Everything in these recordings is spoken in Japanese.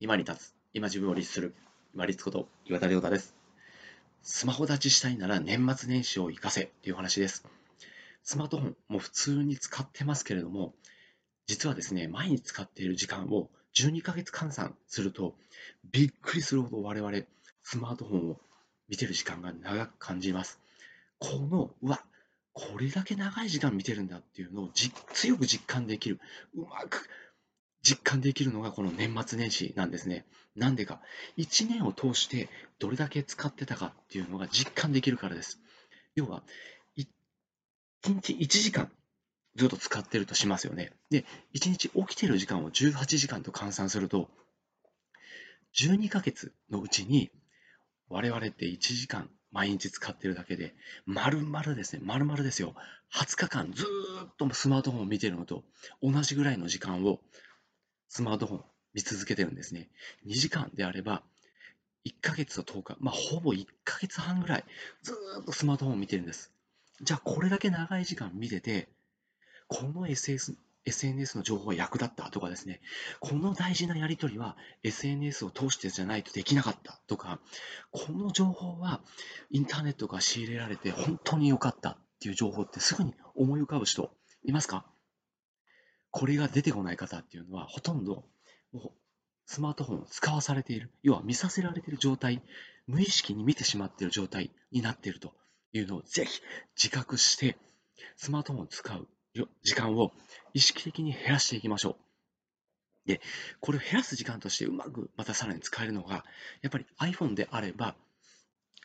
今に立つ、今自分を律する、今律こと岩田亮太です。スマホ立ちしたいなら年末年始を生かせという話です。スマートフォンも普通に使ってますけれども、実はですね、毎日使っている時間を12ヶ月換算すると、びっくりするほど我々、スマートフォンを見てる時間が長く感じます。この、うわ、これだけ長い時間見てるんだっていうのを強く実感できる。うまく実感できるのがこの年末年始なんですね。なんでか、1年を通してどれだけ使ってたかっていうのが実感できるからです。要は、1日1時間ずっと使ってるとしますよね。で、1日起きてる時間を18時間と換算すると、12ヶ月のうちに我々って1時間毎日使ってるだけで、丸々ですね、丸々ですよ、20日間ずっとスマートフォンを見てるのと同じぐらいの時間をスマートフォン見続けてるんですね。2時間であれば、1ヶ月と10日、まあ、ほぼ1ヶ月半ぐらい、ずっとスマートフォンを見てるんです。じゃあ、これだけ長い時間見てて、この SS SNS の情報が役立ったとかですね、この大事なやり取りは SNS を通してじゃないとできなかったとか、この情報はインターネットが仕入れられて本当に良かったっていう情報ってすぐに思い浮かぶ人いますか？これが出てこない方っていうのは、ほとんどスマートフォンを使わされている、要は見させられている状態、無意識に見てしまっている状態になっているというのをぜひ自覚して、スマートフォンを使う時間を意識的に減らしていきましょう。で、これを減らす時間としてうまくまたさらに使えるのが、やっぱり iPhone であれば、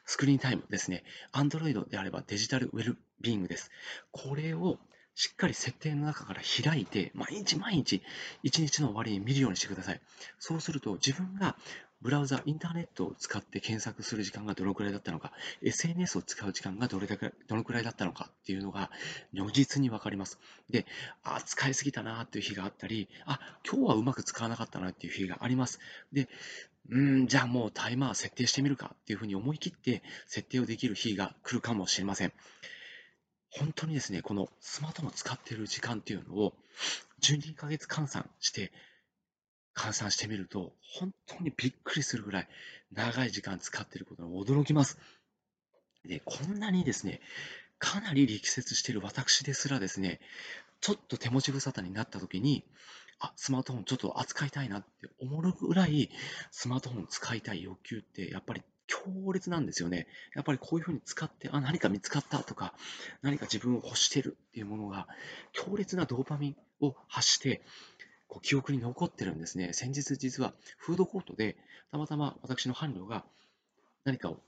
スクリーンタイムですね。Android であればデジタルウェルビーイングです。これをしっかり設定の中から開いて、毎日毎日、一日の終わりに見るようにしてください。そうすると、自分がブラウザ、インターネットを使って検索する時間がどのくらいだったのか、SNS を使う時間がどれだけどのくらいだったのかっていうのが、如実にわかります。で、あ、使いすぎたなっていう日があったり、あ、今日はうまく使わなかったなっていう日があります。で、うん、じゃあもうタイマー設定してみるかっていうふうに思い切って設定をできる日が来るかもしれません。本当にですね、このスマートフォンを使っている時間っていうのを12ヶ月換算して、換算してみると、本当にびっくりするぐらい長い時間使っていることに驚きます。で、こんなにですね、かなり力説している私ですらですね、ちょっと手持ち無沙汰になった時に、あ、スマートフォンちょっと扱いたいなって思うぐらい、スマートフォン使いたい欲求ってやっぱり強烈なんですよね。やっぱりこういうふうに使って、あ、何か見つかったとか、何か自分を欲してるっていうものが、強烈なドーパミンを発して、こう記憶に残ってるんですね。先日実はフードコートで、たまたま私の伴侶が何かを、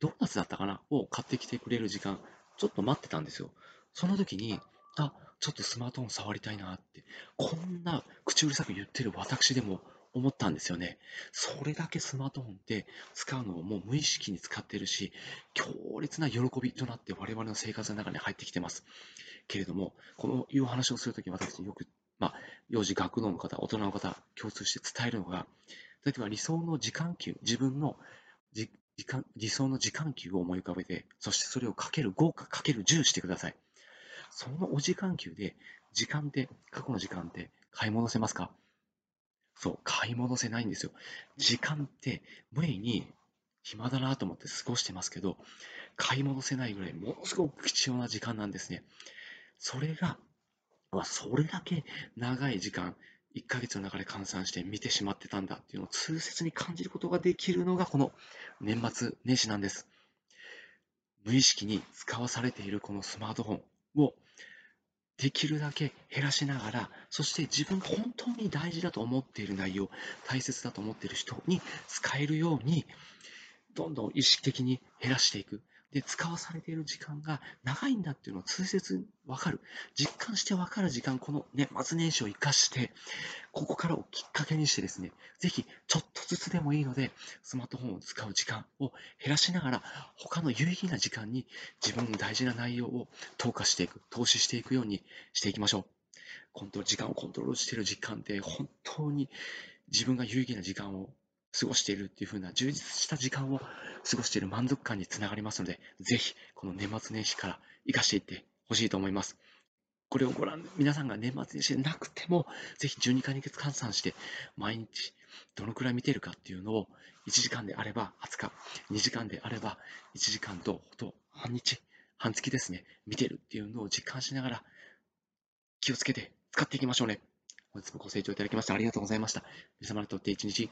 ドーナツだったかな？を買ってきてくれる時間、ちょっと待ってたんですよ。その時に、あ、ちょっとスマートフォン触りたいなって、こんな口うるさく言ってる私でも思ったんですよね。それだけスマートフォンって使うのをもう無意識に使ってるし、強烈な喜びとなって我々の生活の中に入ってきてます。けれども、このいう話をするとき私よく、まあ、幼児学童の方、大人の方、共通して伝えるのが、例えば理想の時間給、自分の時間理想の時間給を思い浮かべて、そしてそれをかける5かかける10してください。そのお時間給で、時間って、過去の時間って買い戻せますか？そう、買い戻せないんですよ。時間って無理に暇だなと思って過ごしてますけど、買い戻せないぐらいものすごく貴重な時間なんですね。それが、それだけ長い時間、1ヶ月の中で換算して見てしまってたんだっていうのを痛切に感じることができるのがこの年末年始なんです。無意識に使わされているこのスマートフォンをできるだけ減らしながら、そして自分が本当に大事だと思っている内容、大切だと思っている人に使えるように、どんどん意識的に減らしていく。で、使わされている時間が長いんだっていうのを痛切に分かる。実感して分かる時間、この年末年始を生かして、ここからをきっかけにしてですね、ぜひちょっとずつでもいいので、スマートフォンを使う時間を減らしながら、他の有意義な時間に自分の大事な内容を投下していく、投資していくようにしていきましょう。コントロール時間をコントロールしている時間って本当に自分が有意義な時間を過ごしているっていう風な充実した時間を過ごしている満足感につながりますので、ぜひこの年末年始から活かしていってほしいと思います。これをご覧、皆さんが年末年始でなくても、ぜひ12ヶ月換算して、毎日どのくらい見てるかっていうのを、1時間であれば20日、2時間であれば1時間と、ほと半日、半月ですね、見てるっていうのを実感しながら、気をつけて使っていきましょうね。本日もご清聴いただきましてありがとうございました。皆様にとって一日、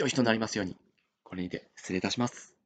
良い日となりますように。これにて失礼いたします。